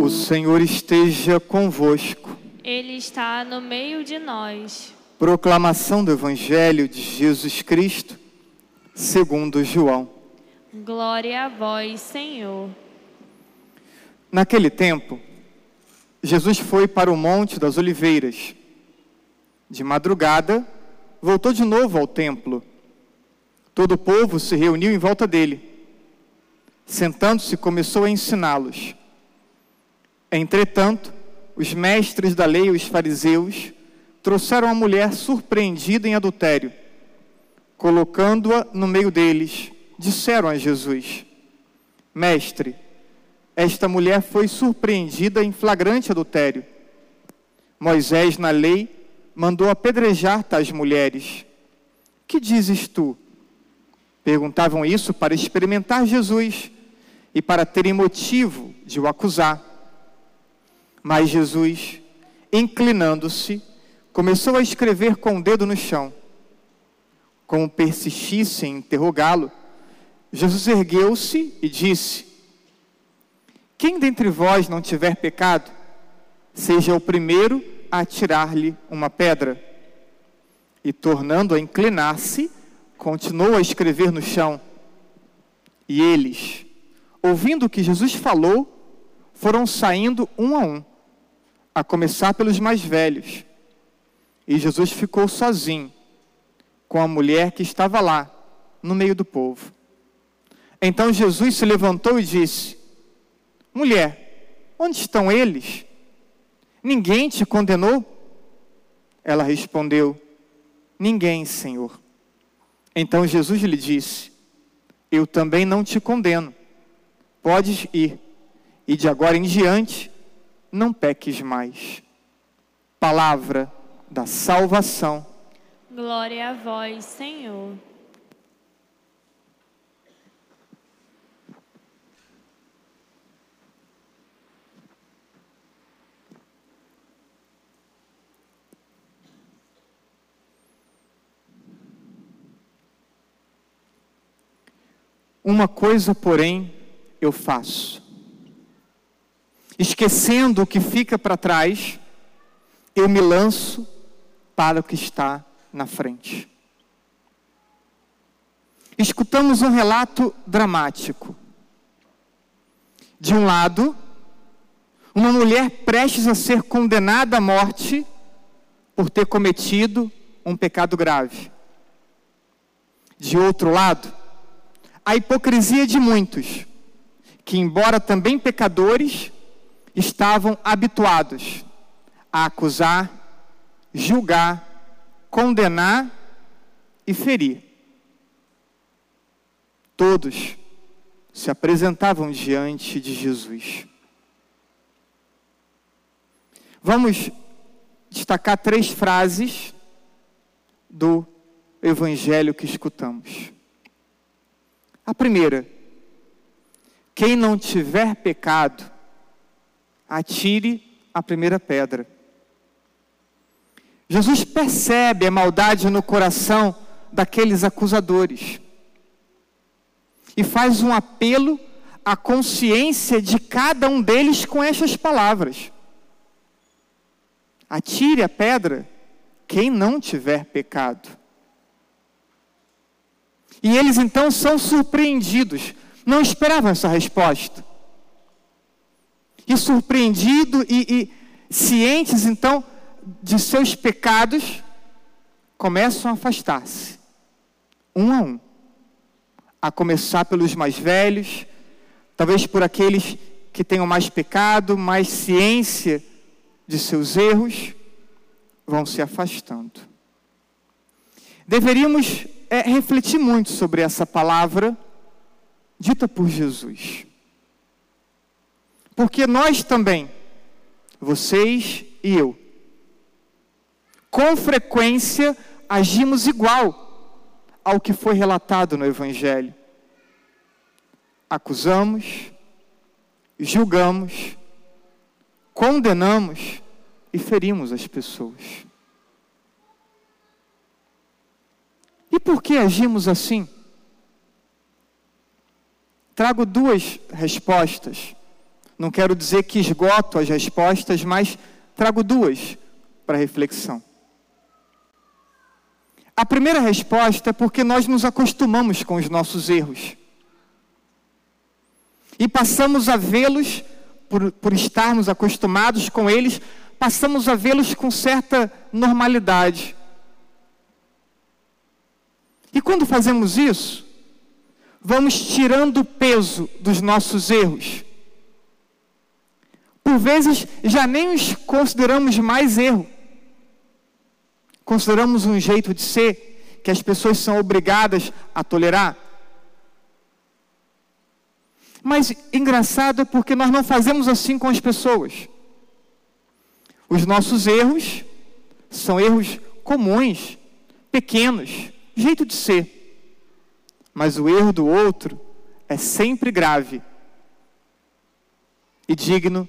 O Senhor esteja convosco. Ele está no meio de nós. Proclamação do Evangelho de Jesus Cristo, segundo João. Glória a vós, Senhor. Naquele tempo, Jesus foi para o Monte das Oliveiras. De madrugada, voltou de novo ao templo. Todo o povo se reuniu em volta dele. Sentando-se, começou a ensiná-los. Entretanto, os mestres da lei os fariseus trouxeram a mulher surpreendida em adultério. Colocando-a no meio deles, disseram a Jesus: Mestre, esta mulher foi surpreendida em flagrante adultério. Moisés, na lei, mandou apedrejar tais mulheres. Que dizes tu? Perguntavam isso para experimentar Jesus e para terem motivo de o acusar. Mas Jesus, inclinando-se, começou a escrever com o dedo no chão. Como persistisse em interrogá-lo, Jesus ergueu-se e disse: Quem dentre vós não tiver pecado, seja o primeiro a atirar-lhe uma pedra. E tornando a inclinar-se, continuou a escrever no chão. E eles, ouvindo o que Jesus falou, foram saindo um a um, a começar pelos mais velhos. E Jesus ficou sozinho, com a mulher que estava lá, no meio do povo. Então Jesus se levantou e disse: Mulher, onde estão eles? Ninguém te condenou? Ela respondeu: Ninguém, Senhor. Então Jesus lhe disse: Eu também não te condeno. Podes ir, e de agora em diante não peques mais. Palavra da salvação. Glória a vós, Senhor. Uma coisa, porém, eu faço. Esquecendo o que fica para trás, eu me lanço para o que está na frente. Escutamos um relato dramático. De um lado, uma mulher prestes a ser condenada à morte por ter cometido um pecado grave. De outro lado, a hipocrisia de muitos, que, embora também pecadores, estavam habituados a acusar, julgar, condenar e ferir. Todos se apresentavam diante de Jesus. Vamos destacar três frases do evangelho que escutamos. A primeira, quem não tiver pecado, atire a primeira pedra. Jesus percebe a maldade no coração daqueles acusadores e faz um apelo à consciência de cada um deles com estas palavras: Atire a pedra quem não tiver pecado. E eles então são surpreendidos. Não esperavam essa resposta. E surpreendidos e, e cientes então de seus pecados, começam a afastar-se, um a um. A começar pelos mais velhos, talvez por aqueles que tenham mais pecado, mais ciência de seus erros, vão se afastando. Deveríamos é, refletir muito sobre essa palavra dita por Jesus. Porque nós também, vocês e eu, com frequência agimos igual ao que foi relatado no Evangelho. Acusamos, julgamos, condenamos e ferimos as pessoas. E por que agimos assim? Trago duas respostas Não quero dizer que esgoto as respostas, mas trago duas para reflexão. A primeira resposta é porque nós nos acostumamos com os nossos erros. E passamos a vê-los, por, por estarmos acostumados com eles, passamos a vê-los com certa normalidade. E quando fazemos isso, vamos tirando o peso dos nossos erros. Por vezes já nem os consideramos mais erro consideramos um jeito de ser que as pessoas são obrigadas a tolerar. Mas engraçado é porque nós não fazemos assim com as pessoas. Os nossos erros são erros comuns, pequenos, jeito de ser. Mas o erro do outro é sempre grave e digno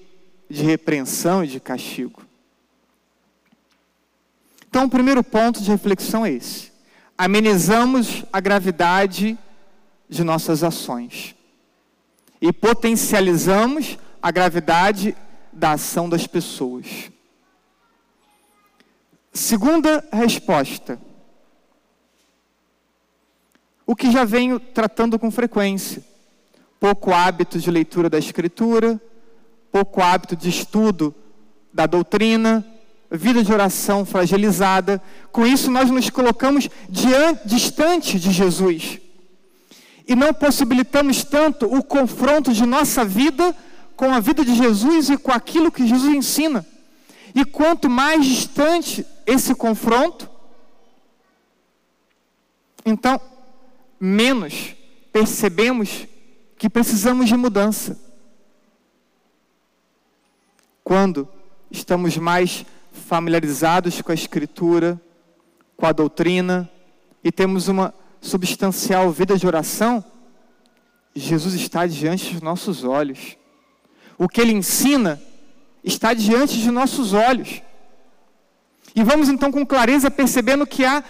de repreensão e de castigo. Então, o primeiro ponto de reflexão é esse: amenizamos a gravidade de nossas ações e potencializamos a gravidade da ação das pessoas. Segunda resposta. O que já venho tratando com frequência: pouco hábito de leitura da Escritura, pouco hábito de estudo da doutrina, vida de oração fragilizada. Com isso, nós nos colocamos diante, distante de Jesus. E não possibilitamos tanto o confronto de nossa vida com a vida de Jesus e com aquilo que Jesus ensina. E quanto mais distante esse confronto, então, menos percebemos que precisamos de mudança. Quando estamos mais familiarizados com a Escritura, com a doutrina e temos uma substancial vida de oração, Jesus está diante dos nossos olhos. O que ele ensina está diante de nossos olhos. E vamos então com clareza percebendo que há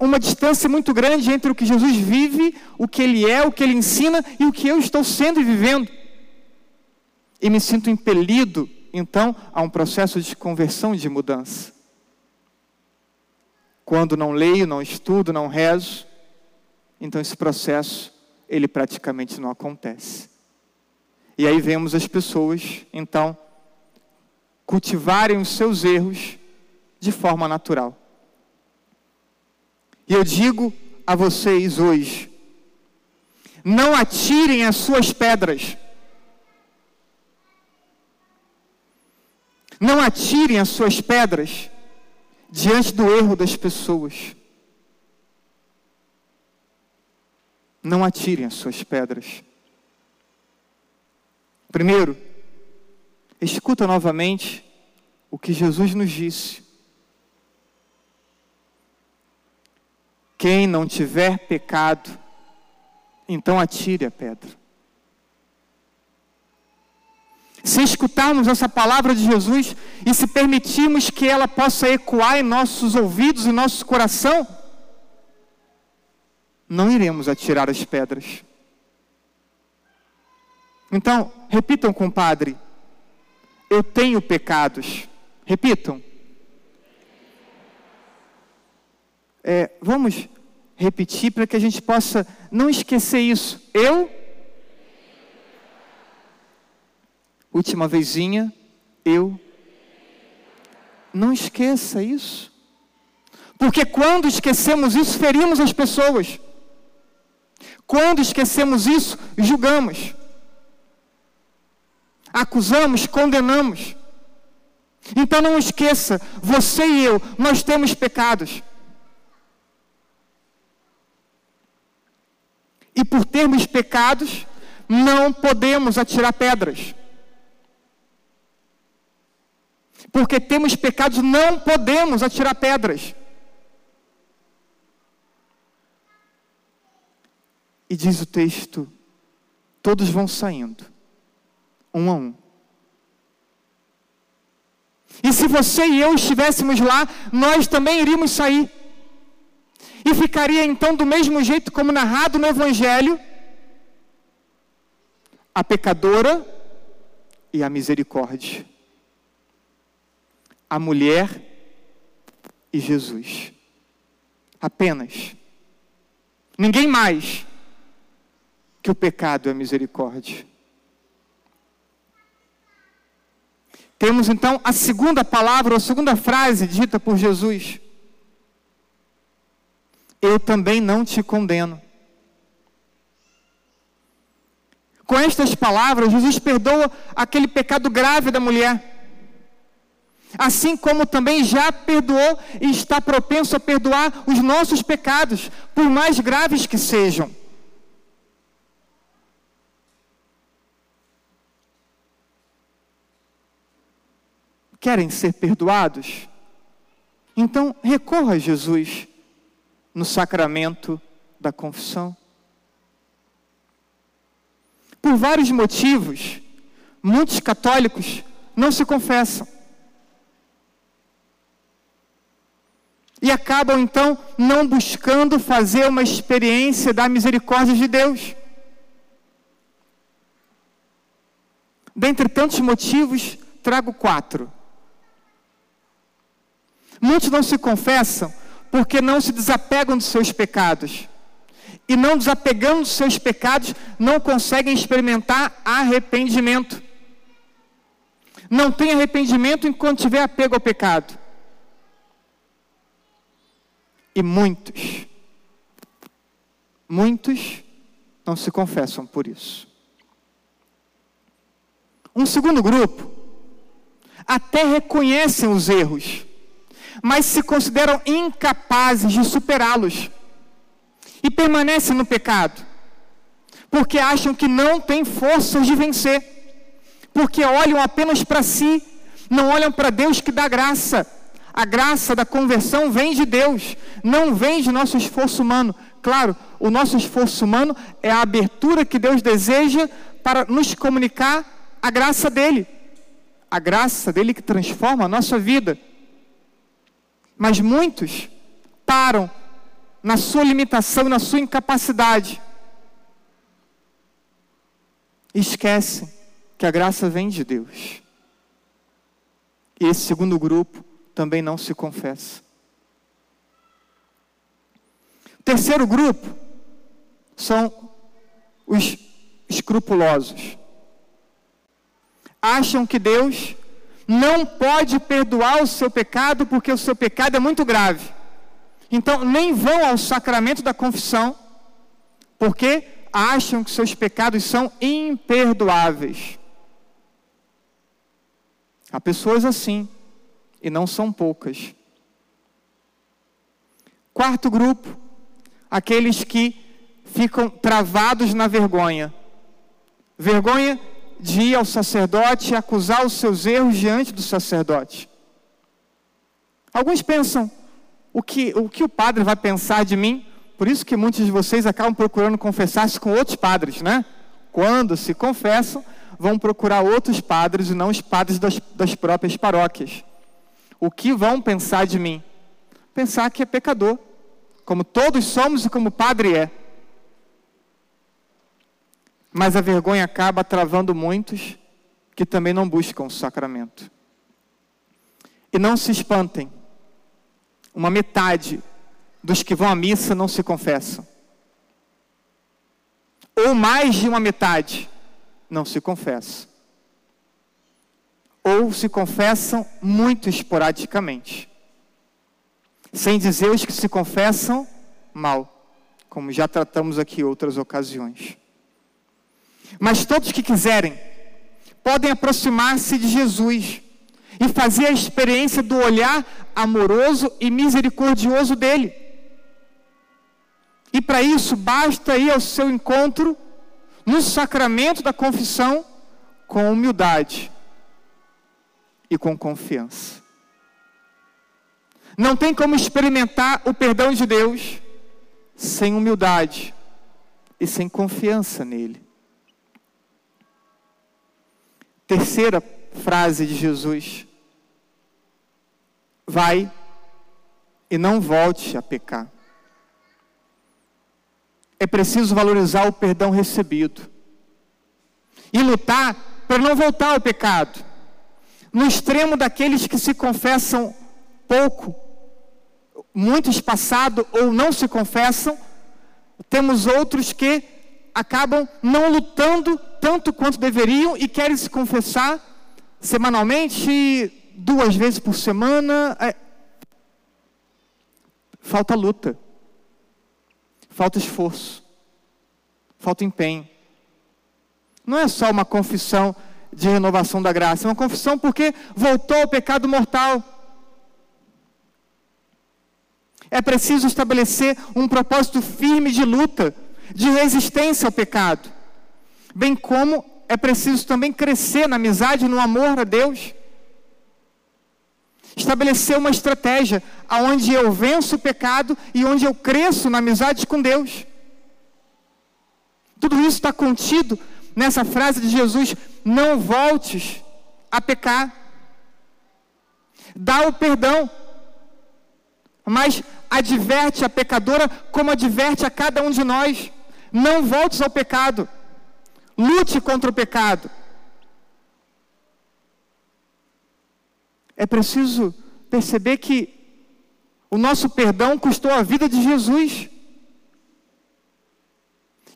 uma distância muito grande entre o que Jesus vive, o que ele é, o que ele ensina e o que eu estou sendo e vivendo. E me sinto impelido então há um processo de conversão e de mudança. Quando não leio, não estudo, não rezo, então esse processo ele praticamente não acontece. E aí vemos as pessoas, então, cultivarem os seus erros de forma natural. E eu digo a vocês hoje: não atirem as suas pedras Não atirem as suas pedras diante do erro das pessoas. Não atirem as suas pedras. Primeiro, escuta novamente o que Jesus nos disse. Quem não tiver pecado, então atire a pedra. Se escutarmos essa palavra de Jesus e se permitirmos que ela possa ecoar em nossos ouvidos e nosso coração, não iremos atirar as pedras. Então, repitam, compadre, eu tenho pecados. Repitam. É, vamos repetir para que a gente possa não esquecer isso. Eu Última vezinha, eu. Não esqueça isso. Porque quando esquecemos isso, ferimos as pessoas. Quando esquecemos isso, julgamos. Acusamos, condenamos. Então não esqueça, você e eu, nós temos pecados. E por termos pecados, não podemos atirar pedras. Porque temos pecados, não podemos atirar pedras. E diz o texto: todos vão saindo, um a um. E se você e eu estivéssemos lá, nós também iríamos sair. E ficaria então do mesmo jeito como narrado no Evangelho: a pecadora e a misericórdia. A mulher e Jesus. Apenas. Ninguém mais que o pecado é misericórdia. Temos então a segunda palavra, a segunda frase dita por Jesus. Eu também não te condeno. Com estas palavras, Jesus perdoa aquele pecado grave da mulher. Assim como também já perdoou e está propenso a perdoar os nossos pecados, por mais graves que sejam. Querem ser perdoados? Então recorra a Jesus no sacramento da confissão. Por vários motivos, muitos católicos não se confessam. E acabam então não buscando fazer uma experiência da misericórdia de Deus. Dentre tantos motivos, trago quatro. Muitos não se confessam porque não se desapegam dos seus pecados. E não desapegando dos seus pecados, não conseguem experimentar arrependimento. Não tem arrependimento enquanto tiver apego ao pecado. E muitos, muitos não se confessam por isso. Um segundo grupo até reconhecem os erros, mas se consideram incapazes de superá-los e permanecem no pecado, porque acham que não têm forças de vencer, porque olham apenas para si, não olham para Deus que dá graça a graça da conversão vem de Deus, não vem de nosso esforço humano. Claro, o nosso esforço humano é a abertura que Deus deseja para nos comunicar a graça dele. A graça dele que transforma a nossa vida. Mas muitos param na sua limitação, na sua incapacidade. E esquecem que a graça vem de Deus. E esse segundo grupo também não se confessa. Terceiro grupo são os escrupulosos. Acham que Deus não pode perdoar o seu pecado porque o seu pecado é muito grave. Então, nem vão ao sacramento da confissão, porque acham que seus pecados são imperdoáveis. Há pessoas assim e não são poucas. Quarto grupo, aqueles que ficam travados na vergonha. Vergonha de ir ao sacerdote e acusar os seus erros diante do sacerdote. Alguns pensam, o que, o que o padre vai pensar de mim? Por isso que muitos de vocês acabam procurando confessar-se com outros padres, né? Quando se confessam, vão procurar outros padres e não os padres das, das próprias paróquias. O que vão pensar de mim? Pensar que é pecador, como todos somos e como o padre é. Mas a vergonha acaba travando muitos que também não buscam o sacramento. E não se espantem, uma metade dos que vão à missa não se confessam. Ou mais de uma metade não se confessa ou se confessam muito esporadicamente. Sem dizer os que se confessam mal, como já tratamos aqui outras ocasiões. Mas todos que quiserem podem aproximar-se de Jesus e fazer a experiência do olhar amoroso e misericordioso dele. E para isso basta ir ao seu encontro no sacramento da confissão com humildade e com confiança. Não tem como experimentar o perdão de Deus sem humildade e sem confiança nele. Terceira frase de Jesus: Vai e não volte a pecar. É preciso valorizar o perdão recebido e lutar para não voltar ao pecado. No extremo daqueles que se confessam pouco, muito espaçado ou não se confessam, temos outros que acabam não lutando tanto quanto deveriam e querem se confessar semanalmente, duas vezes por semana. É... Falta luta, falta esforço, falta empenho. Não é só uma confissão de renovação da graça, é uma confissão porque voltou ao pecado mortal. É preciso estabelecer um propósito firme de luta, de resistência ao pecado, bem como é preciso também crescer na amizade, no amor a Deus. Estabelecer uma estratégia aonde eu venço o pecado e onde eu cresço na amizade com Deus. Tudo isso está contido nessa frase de Jesus: não voltes a pecar. Dá o perdão, mas adverte a pecadora como adverte a cada um de nós. Não voltes ao pecado. Lute contra o pecado. É preciso perceber que o nosso perdão custou a vida de Jesus.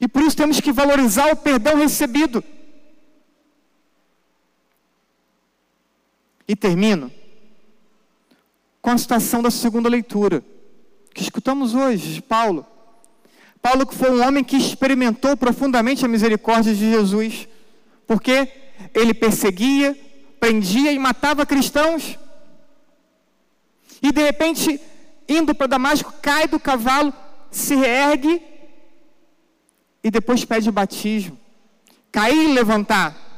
E por isso temos que valorizar o perdão recebido. E termino com a citação da segunda leitura, que escutamos hoje, de Paulo. Paulo que foi um homem que experimentou profundamente a misericórdia de Jesus, porque ele perseguia, prendia e matava cristãos. E de repente, indo para Damasco, cai do cavalo, se ergue e depois pede o batismo. Cair e levantar.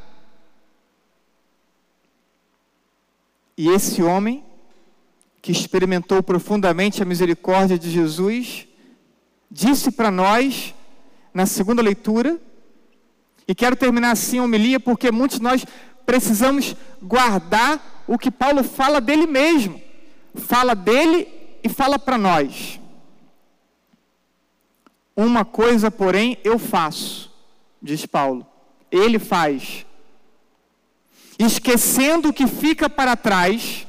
E esse homem, que experimentou profundamente a misericórdia de Jesus, disse para nós, na segunda leitura, e quero terminar assim a homilia, porque muitos de nós precisamos guardar o que Paulo fala dele mesmo. Fala dele e fala para nós. Uma coisa, porém, eu faço, diz Paulo. Ele faz. Esquecendo o que fica para trás,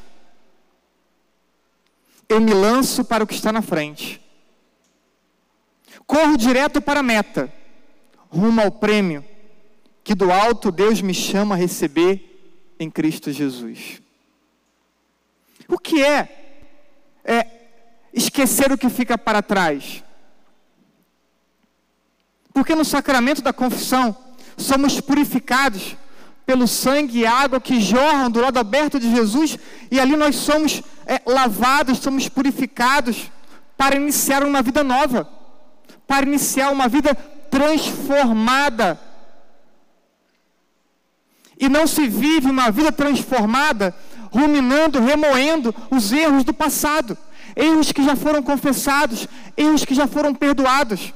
eu me lanço para o que está na frente. Corro direto para a meta, rumo ao prêmio que do alto Deus me chama a receber em Cristo Jesus. O que é, é esquecer o que fica para trás? Porque no sacramento da confissão somos purificados pelo sangue e água que jorram do lado aberto de Jesus, e ali nós somos é, lavados, somos purificados para iniciar uma vida nova, para iniciar uma vida transformada. E não se vive uma vida transformada ruminando, remoendo os erros do passado, erros que já foram confessados, erros que já foram perdoados.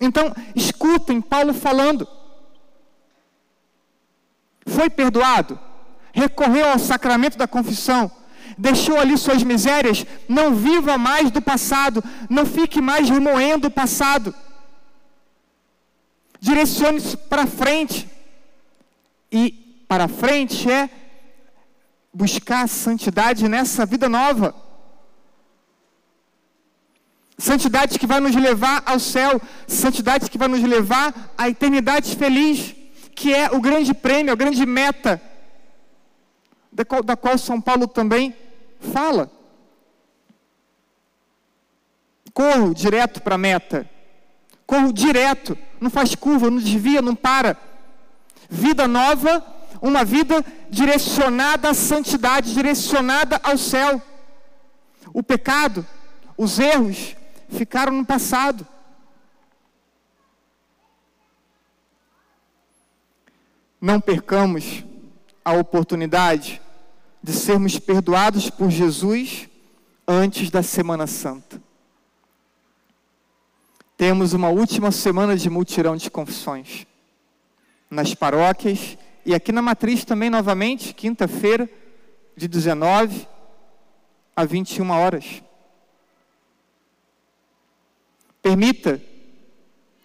Então, escutem Paulo falando. Foi perdoado? Recorreu ao sacramento da confissão? Deixou ali suas misérias? Não viva mais do passado. Não fique mais remoendo o passado. Direcione-se para frente. E para frente é buscar santidade nessa vida nova. Santidade que vai nos levar ao céu, santidade que vai nos levar à eternidade feliz, que é o grande prêmio, a grande meta, da qual, da qual São Paulo também fala. Corro direto para a meta, corro direto, não faz curva, não desvia, não para. Vida nova, uma vida direcionada à santidade, direcionada ao céu. O pecado, os erros, ficaram no passado. Não percamos a oportunidade de sermos perdoados por Jesus antes da Semana Santa. Temos uma última semana de multirão de confissões nas paróquias e aqui na matriz também novamente, quinta-feira, de 19 a 21 horas. Permita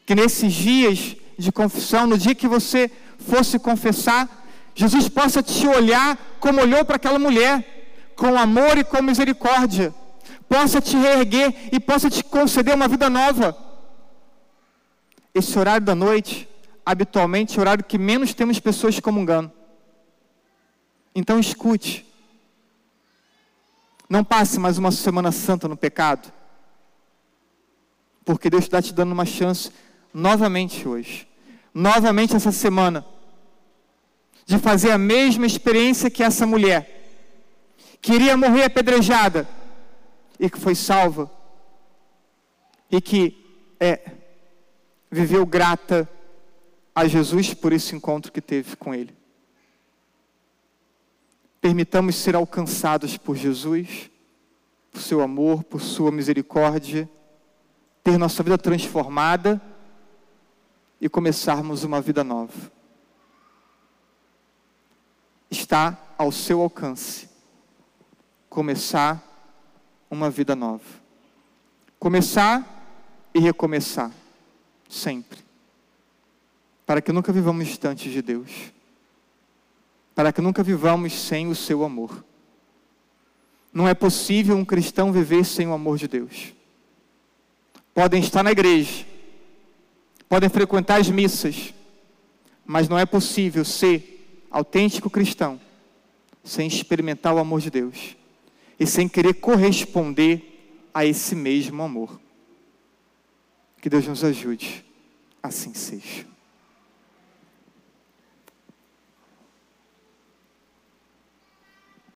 que nesses dias de confissão, no dia que você fosse confessar, Jesus possa te olhar como olhou para aquela mulher, com amor e com misericórdia, possa te reerguer e possa te conceder uma vida nova. Esse horário da noite, habitualmente, é o horário que menos temos pessoas comungando. Então escute. Não passe mais uma Semana Santa no pecado. Porque Deus está te dando uma chance novamente hoje. Novamente essa semana. De fazer a mesma experiência que essa mulher. Queria morrer apedrejada. E que foi salva. E que é, viveu grata a Jesus por esse encontro que teve com Ele. Permitamos ser alcançados por Jesus, por seu amor, por sua misericórdia, ter nossa vida transformada e começarmos uma vida nova. Está ao seu alcance começar uma vida nova. Começar e recomeçar, sempre. Para que nunca vivamos distantes de Deus para que nunca vivamos sem o seu amor. Não é possível um cristão viver sem o amor de Deus. Podem estar na igreja, podem frequentar as missas, mas não é possível ser autêntico cristão sem experimentar o amor de Deus e sem querer corresponder a esse mesmo amor. Que Deus nos ajude, assim seja.